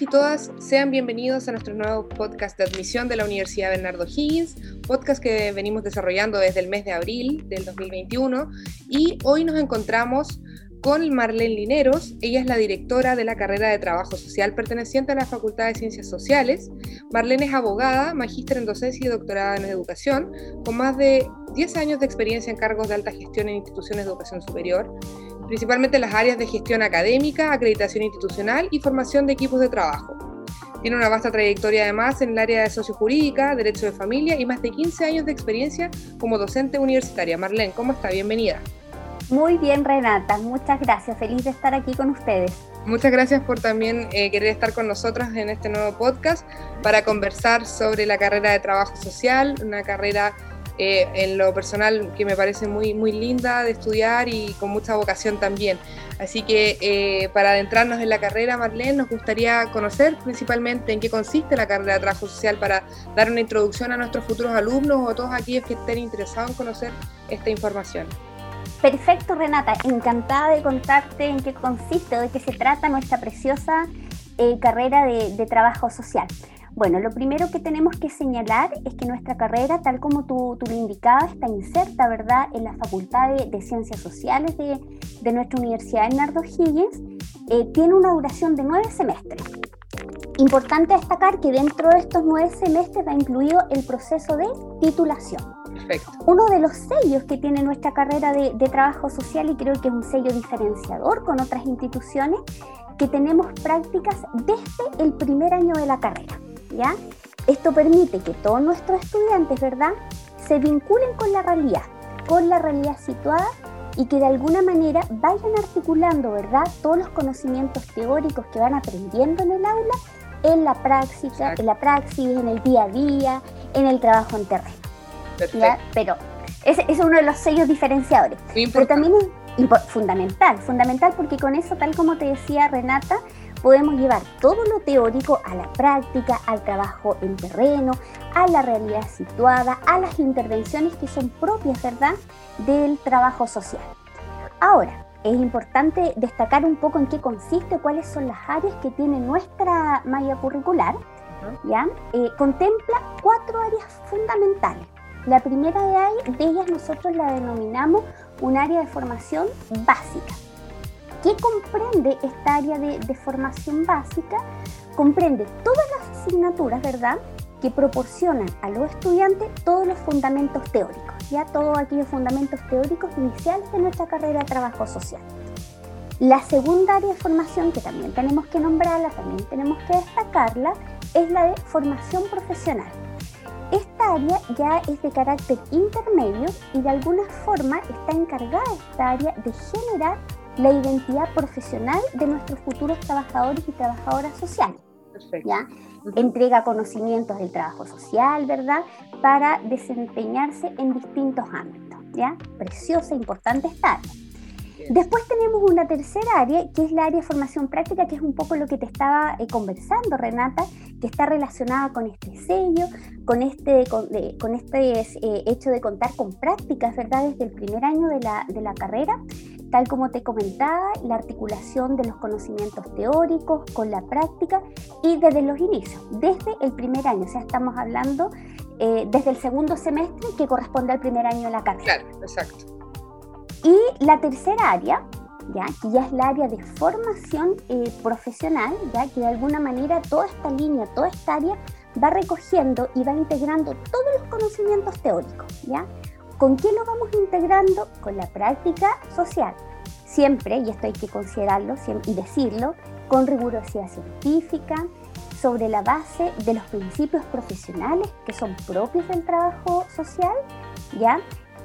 y todas, sean bienvenidos a nuestro nuevo podcast de admisión de la Universidad Bernardo Higgins, podcast que venimos desarrollando desde el mes de abril del 2021 y hoy nos encontramos con Marlene Lineros. Ella es la directora de la carrera de Trabajo Social perteneciente a la Facultad de Ciencias Sociales. Marlene es abogada, magíster en docencia y doctorada en educación, con más de 10 años de experiencia en cargos de alta gestión en instituciones de educación superior, principalmente en las áreas de gestión académica, acreditación institucional y formación de equipos de trabajo. Tiene una vasta trayectoria además en el área de sociojurídica, derecho de familia y más de 15 años de experiencia como docente universitaria. Marlene, ¿cómo está? Bienvenida. Muy bien, Renata, muchas gracias. Feliz de estar aquí con ustedes. Muchas gracias por también eh, querer estar con nosotros en este nuevo podcast para conversar sobre la carrera de trabajo social, una carrera eh, en lo personal que me parece muy, muy linda de estudiar y con mucha vocación también. Así que eh, para adentrarnos en la carrera, Marlene, nos gustaría conocer principalmente en qué consiste la carrera de trabajo social para dar una introducción a nuestros futuros alumnos o a todos aquellos que estén interesados en conocer esta información. Perfecto, Renata. Encantada de contarte en qué consiste o de qué se trata nuestra preciosa eh, carrera de, trabajo social. Bueno, lo primero que tenemos que señalar es que nuestra carrera, tal como tú, tú lo indicabas, está inserta, ¿verdad?, en la Facultad de, Ciencias Sociales de, de, nuestra Universidad Bernardo Higgins. Eh, tiene una duración de nueve semestres. Importante destacar que dentro de estos nueve semestres va incluido el proceso de titulación. Uno de los sellos que tiene nuestra carrera de, trabajo social, y creo que es un sello diferenciador con otras instituciones, que tenemos prácticas desde el primer año de la carrera. ¿Ya? Esto permite que todos nuestros estudiantes, ¿verdad?, se vinculen con la realidad, con la realidad situada y que de alguna manera vayan articulando, ¿verdad?, todos los conocimientos teóricos que van aprendiendo en el aula en la práctica, en la praxis, en el día a día, en el trabajo en terreno. Pero ese es uno de los sellos diferenciadores. Pero también es fundamental, fundamental porque con eso, tal como te decía Renata, podemos llevar todo lo teórico a la práctica, al trabajo en terreno, a la realidad situada, a las intervenciones que son propias, ¿verdad?, del trabajo social. Ahora, es importante destacar un poco en qué consiste, cuáles son las áreas que tiene nuestra malla curricular. ¿ya? Eh, contempla cuatro áreas fundamentales. La primera de, ellas nosotros la denominamos un área de formación básica. ¿Qué comprende esta área de, formación básica? Comprende todas las asignaturas, ¿verdad? que proporcionan a los estudiantes todos los fundamentos teóricos, ya todos aquellos fundamentos teóricos iniciales de nuestra carrera de trabajo social. La segunda área de formación que también tenemos que nombrarla, también tenemos que destacarla, es la de formación profesional. Esta área ya es de carácter intermedio y de alguna forma está encargada esta área de generar la identidad profesional de nuestros futuros trabajadores y trabajadoras sociales. ¿ya? Entrega conocimientos del trabajo social, ¿verdad? Para desempeñarse en distintos ámbitos, ¿ya? Preciosa, importante esta área. Después tenemos una tercera área, que es la área de formación práctica, que es un poco lo que te estaba eh, conversando, Renata, que está relacionada con este sello, con este, con, este eh, hecho de contar con prácticas, ¿verdad? Desde el primer año de la, de la carrera, tal como te comentaba, la articulación de los conocimientos teóricos con la práctica y desde los inicios, desde el primer año, o sea, estamos hablando eh, desde el segundo semestre que corresponde al primer año de la carrera. Claro, exacto. Y la tercera área, ¿ya? que ya es la área de formación eh, profesional, ya que de alguna manera toda esta línea, toda esta área va recogiendo y va integrando todos los conocimientos teóricos, ¿ya? ¿Con qué lo vamos integrando? Con la práctica social. Siempre, y esto hay que considerarlo y decirlo, con rigurosidad científica, sobre la base de los principios profesionales que son propios del trabajo social, ¿ya?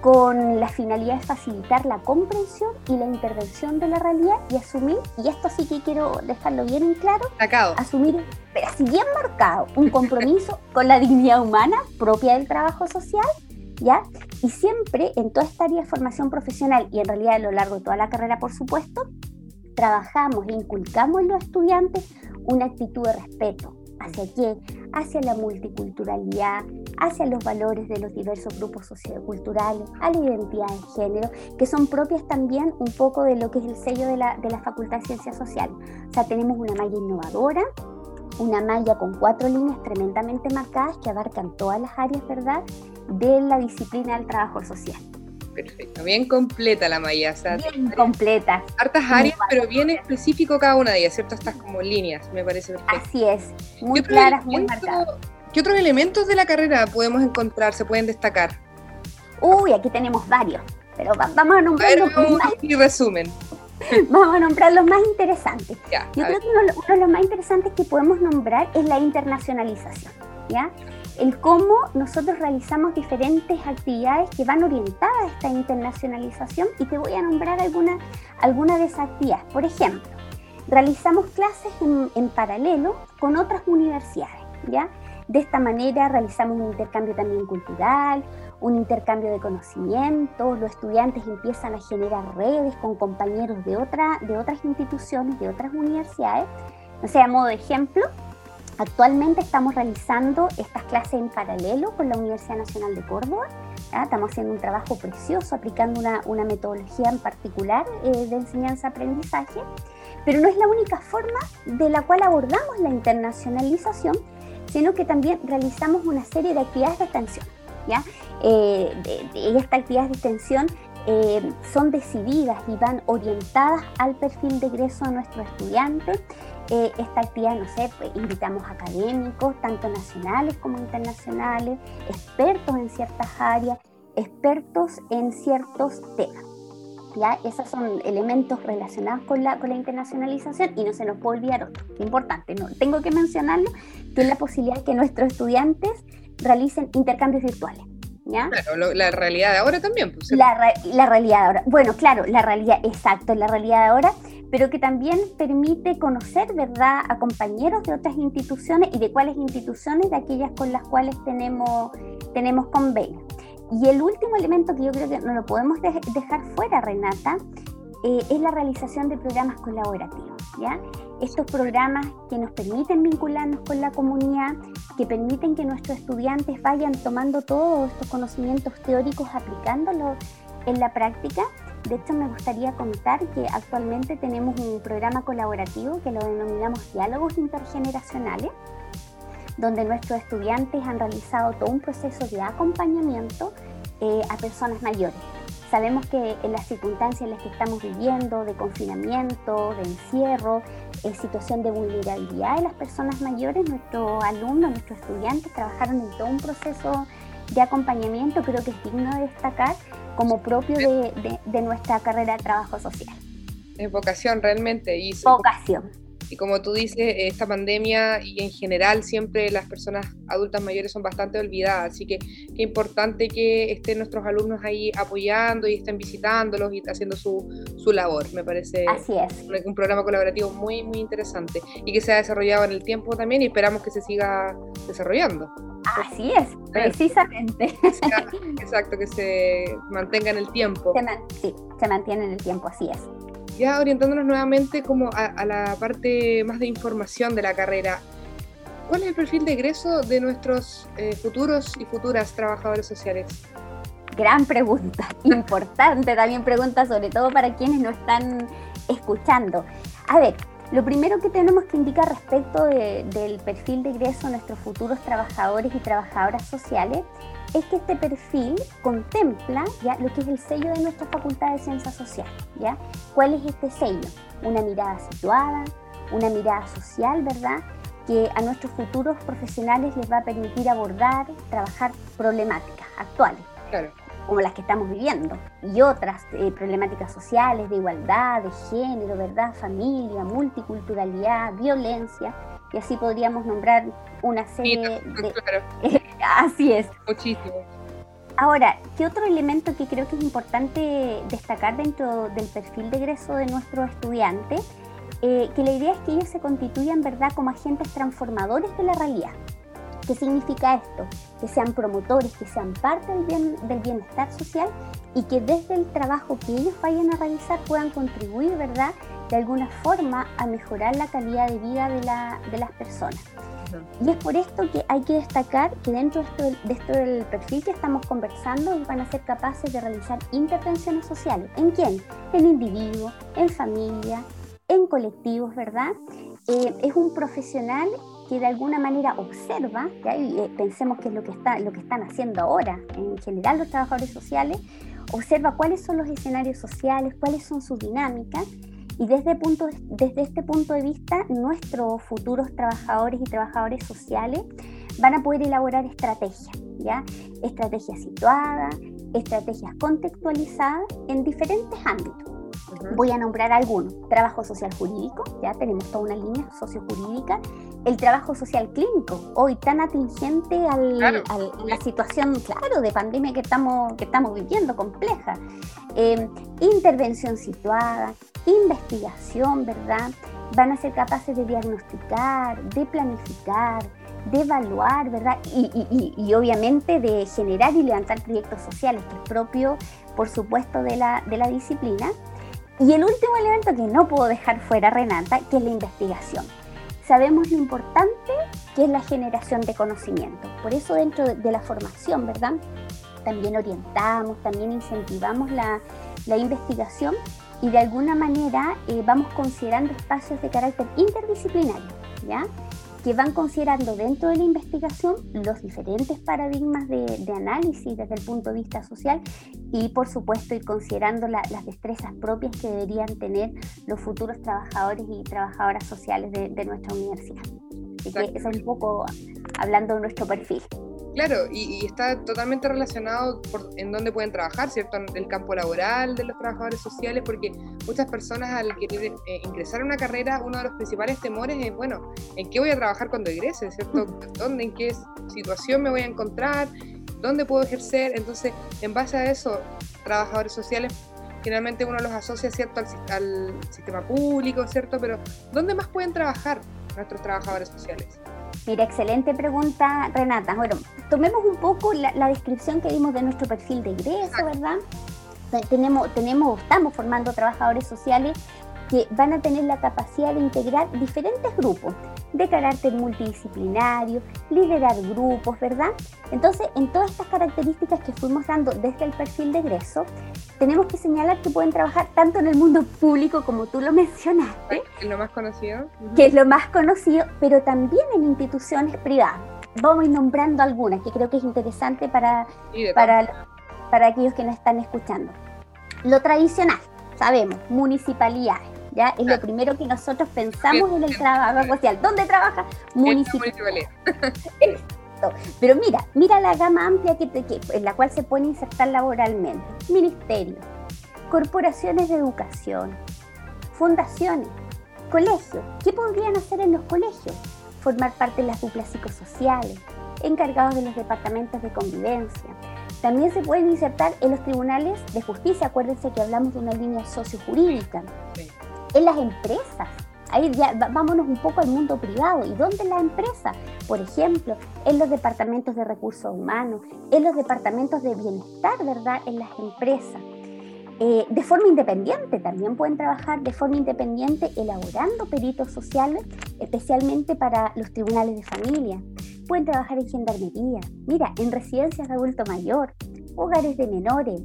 Con la finalidad de facilitar la comprensión y la intervención de la realidad y asumir, y esto sí que quiero dejarlo bien en claro, asumir, pero así bien marcado, un compromiso con la dignidad humana propia del trabajo social ¿ya? Y siempre en toda esta área de formación profesional y en realidad a lo largo de toda la carrera, por supuesto, trabajamos e inculcamos en los estudiantes una actitud de respeto. ¿Hacia qué? Hacia la multiculturalidad, hacia los valores de los diversos grupos socioculturales, a la identidad de género, que son propias también un poco de lo que es el sello de la, de la Facultad de Ciencias Sociales. O sea, tenemos una malla innovadora, una malla con cuatro líneas tremendamente marcadas que abarcan todas las áreas, ¿verdad?, de la disciplina del trabajo social. Perfecto, bien completa la malla. bien completa. Hartas áreas, pero bien específico cada una de ellas, ¿cierto? Estas como líneas, me parece perfecto. Así es, muy claras, muy marcadas. ¿Qué otros elementos de la carrera podemos encontrar, se pueden destacar? Uy, aquí tenemos varios, pero vamos a nombrar los más... Y resumen. Vamos a nombrar los más interesantes. Yo creo que uno, de los más interesantes que podemos nombrar es la internacionalización, ¿ya? El cómo nosotros realizamos diferentes actividades que van orientadas a esta internacionalización y te voy a nombrar algunas alguna de esas actividades. Por ejemplo, realizamos clases en, en paralelo con otras universidades, ¿ya? De esta manera realizamos un intercambio también cultural, un intercambio de conocimiento, los estudiantes empiezan a generar redes con compañeros de, otra, de otras instituciones, de otras universidades. O sea, a modo de ejemplo, actualmente estamos realizando estas clases en paralelo con la Universidad Nacional de Córdoba. Estamos haciendo un trabajo precioso, aplicando una, una metodología en particular eh, de enseñanza-aprendizaje, pero no es la única forma de la cual abordamos la internacionalización, sino que también realizamos una serie de actividades de atención. ¿ya? Eh, estas actividades de extensión eh, son decididas y van orientadas al perfil de egreso de nuestro estudiante. Eh, esta actividad, no sé, pues, invitamos académicos, tanto nacionales como internacionales, expertos en ciertas áreas, expertos en ciertos temas. ¿Ya? Esos son elementos relacionados con la, con la internacionalización y no se nos puede olvidar otro, importante, no, tengo que mencionarlo, que es la posibilidad de que nuestros estudiantes realicen intercambios virtuales. ¿Ya? Claro, la realidad de ahora también. Pues, la, la, realidad de ahora. Bueno, claro, la realidad, exacto, la realidad de ahora, pero que también permite conocer, ¿verdad?, a compañeros de otras instituciones y de cuáles instituciones, de aquellas con las cuales tenemos, tenemos convenio. Y el último elemento que yo creo que no lo podemos dejar fuera, Renata, eh, es la realización de programas colaborativos. ¿ya? Estos programas que nos permiten vincularnos con la comunidad, que permiten que nuestros estudiantes vayan tomando todos estos conocimientos teóricos, aplicándolos en la práctica. De hecho, me gustaría contar que actualmente tenemos un programa colaborativo que lo denominamos Diálogos Intergeneracionales, donde nuestros estudiantes han realizado todo un proceso de acompañamiento eh, a personas mayores Sabemos que en las circunstancias en las que estamos viviendo, de confinamiento, de encierro, en situación de vulnerabilidad de las personas mayores, nuestros alumnos, nuestros estudiantes trabajaron en todo un proceso de acompañamiento, creo que es digno de destacar como propio de, de nuestra carrera de trabajo social. Es vocación realmente. Y vocación y como tú dices, esta pandemia y en general siempre las personas adultas mayores son bastante olvidadas, así que qué importante que estén nuestros alumnos ahí apoyando y estén visitándolos y haciendo su, su labor. Me parece así es. un, programa colaborativo muy, muy interesante y que se ha desarrollado en el tiempo también y esperamos que se siga desarrollando. Así es, precisamente. Exacto, que se mantenga en el tiempo. sí, se mantiene en el tiempo, así es ya orientándonos nuevamente como a, la parte más de información de la carrera, ¿cuál es el perfil de egreso de nuestros eh, futuros y futuras trabajadores sociales? Gran pregunta, importante también pregunta, sobre todo para quienes nos están escuchando. A ver, lo primero que tenemos que indicar respecto del perfil de egreso de nuestros futuros trabajadores y trabajadoras sociales es que este perfil contempla ya lo que es el sello de nuestra Facultad de Ciencias Sociales. ¿ya? ¿Cuál es este sello? Una mirada situada, una mirada social, ¿verdad? Que a nuestros futuros profesionales les va a permitir abordar, trabajar problemáticas actuales. Como las que estamos viviendo, y otras eh, problemáticas sociales de igualdad, de género, ¿verdad? Familia, multiculturalidad, violencia, y así podríamos nombrar una serie de... así es. Muchísimo. Ahora, ¿qué otro elemento que creo que es importante destacar dentro del perfil de egreso de nuestro estudiante? Eh, que la idea es que ellos se constituyan, ¿verdad?, como agentes transformadores de la realidad. ¿Qué significa esto? Que sean promotores, que sean parte del, del bienestar social y que desde el trabajo que ellos vayan a realizar puedan contribuir, ¿verdad?, de alguna forma a mejorar la calidad de vida de, la, de las personas. Y es por esto que hay que destacar que dentro de esto, de esto del perfil que estamos conversando van a ser capaces de realizar intervenciones sociales. ¿En quién? En individuos, en familia, en colectivos, ¿verdad? Eh, es un profesional que de alguna manera observa, y eh, pensemos que es lo que, está, lo que están haciendo ahora en general los trabajadores sociales, observa cuáles son los escenarios sociales, cuáles son sus dinámicas y desde, punto, desde este punto de vista nuestros futuros trabajadores y trabajadoras sociales van a poder elaborar estrategias, ¿ya? estrategias situadas, estrategias contextualizadas en diferentes ámbitos. Voy a nombrar algunos. Trabajo social jurídico, ya tenemos toda una línea sociojurídica. El trabajo social clínico, hoy tan atingente al, a la situación, claro, de pandemia que estamos, que estamos viviendo, compleja. Em, intervención situada, investigación, ¿verdad? Van a ser capaces de diagnosticar, de planificar, de evaluar, ¿verdad? Y, y, obviamente de generar y levantar proyectos sociales, que es propio, por supuesto, de la, de la disciplina. Y el último elemento que no puedo dejar fuera, Renata, que es la investigación. Sabemos lo importante que es la generación de conocimiento. Por eso dentro de la formación, ¿verdad? También orientamos, también incentivamos la, investigación y de alguna manera eh, vamos considerando espacios de carácter interdisciplinario, ¿ya? Que van considerando dentro de la investigación los diferentes paradigmas de, análisis desde el punto de vista social y por supuesto ir considerando las destrezas propias que deberían tener los futuros trabajadores y trabajadoras sociales de, de nuestra universidad. Así que eso es un poco hablando de nuestro perfil. Claro, y, está totalmente relacionado por, en dónde pueden trabajar, ¿cierto? En el campo laboral de los trabajadores sociales, porque muchas personas al querer eh, ingresar a una carrera, uno de los principales temores es, bueno, ¿en qué voy a trabajar cuando egrese, ¿cierto? ¿Dónde, en qué situación me voy a encontrar? ¿Dónde puedo ejercer? Entonces, en base a eso, trabajadores sociales generalmente uno los asocia cierto al, al, sistema público, ¿cierto? Pero ¿dónde más pueden trabajar nuestros trabajadores sociales? Mira, excelente pregunta, Renata. Bueno, tomemos un poco la, descripción que dimos de nuestro perfil de ingreso, ¿verdad? Tenemos, tenemos, estamos formando trabajadores sociales que van a tener la capacidad de integrar diferentes grupos de carácter multidisciplinario, liderar grupos, ¿verdad? Entonces, en todas estas características que fuimos dando desde el perfil de egreso, tenemos que señalar que pueden trabajar tanto en el mundo público como tú lo mencionaste. Que es lo más conocido. Que es lo más conocido, pero también en instituciones privadas. Vamos a ir nombrando algunas que creo que es interesante para, para, para aquellos que nos están escuchando. Lo tradicional, sabemos, municipalidades ¿ya? Es lo primero que nosotros pensamos en el trabajo social. ¿Dónde trabaja? Municipalidad. Pero mira, mira la gama amplia que, en la cual se puede insertar laboralmente. Ministerios, corporaciones de educación, fundaciones, colegios. ¿Qué podrían hacer en los colegios? Formar parte de las duplas psicosociales, encargados de los departamentos de convivencia. También se pueden insertar en los tribunales de justicia. Acuérdense que hablamos de una línea sociojurídica. Sí en las empresas. Ahí ya vámonos un poco al mundo privado. ¿Y dónde la empresa? Por ejemplo, en los departamentos de recursos humanos, en los departamentos de bienestar, ¿verdad? En las empresas. Eh, de forma independiente, también pueden trabajar de forma independiente elaborando peritos sociales, especialmente para los tribunales de familia. Pueden trabajar en gendarmería, mira, en residencias de adulto mayor, hogares de menores,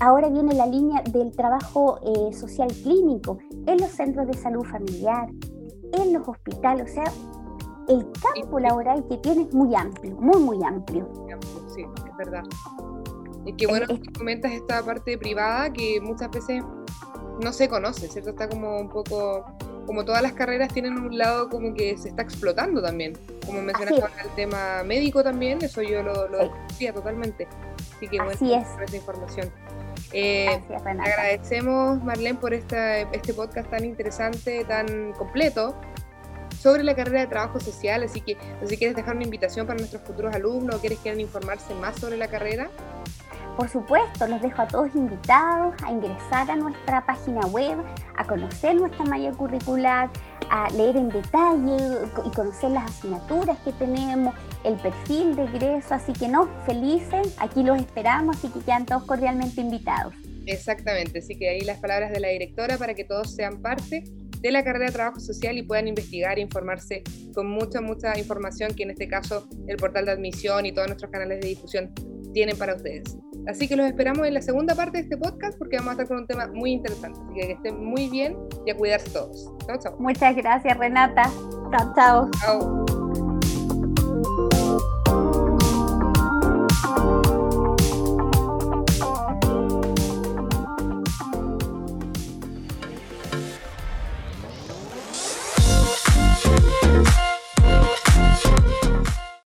Ahora viene la línea del trabajo eh, social clínico en los centros de salud familiar, en los hospitales, o sea, el campo laboral que tiene es muy amplio, muy, muy amplio. Sí, es verdad. Y qué bueno que comentas esta parte privada que muchas veces no se conoce, ¿cierto? Está como un poco, como todas las carreras tienen un lado como que se está explotando también. Como mencionaste ahora el tema médico también, eso yo lo, lo decía totalmente. Así que bueno, por esa información. Eh, agradecemos, Marlene, por esta, este podcast tan interesante, tan completo sobre la carrera de trabajo social. Así que, si quieres dejar una invitación para nuestros futuros alumnos o quieres quieran informarse más sobre la carrera. Por supuesto, los dejo a todos invitados a ingresar a nuestra página web, a conocer nuestra malla curricular, a leer en detalle y conocer las asignaturas que tenemos, el perfil de egreso. Así que no, felices, aquí los esperamos y que quedan todos cordialmente invitados. Exactamente, así que ahí las palabras de la directora para que todos sean parte de la carrera de trabajo social y puedan investigar e informarse con mucha, mucha información que en este caso el portal de admisión y todos nuestros canales de difusión tienen para ustedes. Así que los esperamos en la segunda parte de este podcast porque vamos a estar con un tema muy interesante. Así que que estén muy bien y a cuidarse todos. Chao, chao. Muchas gracias, Renata. Chao, chao. Chao.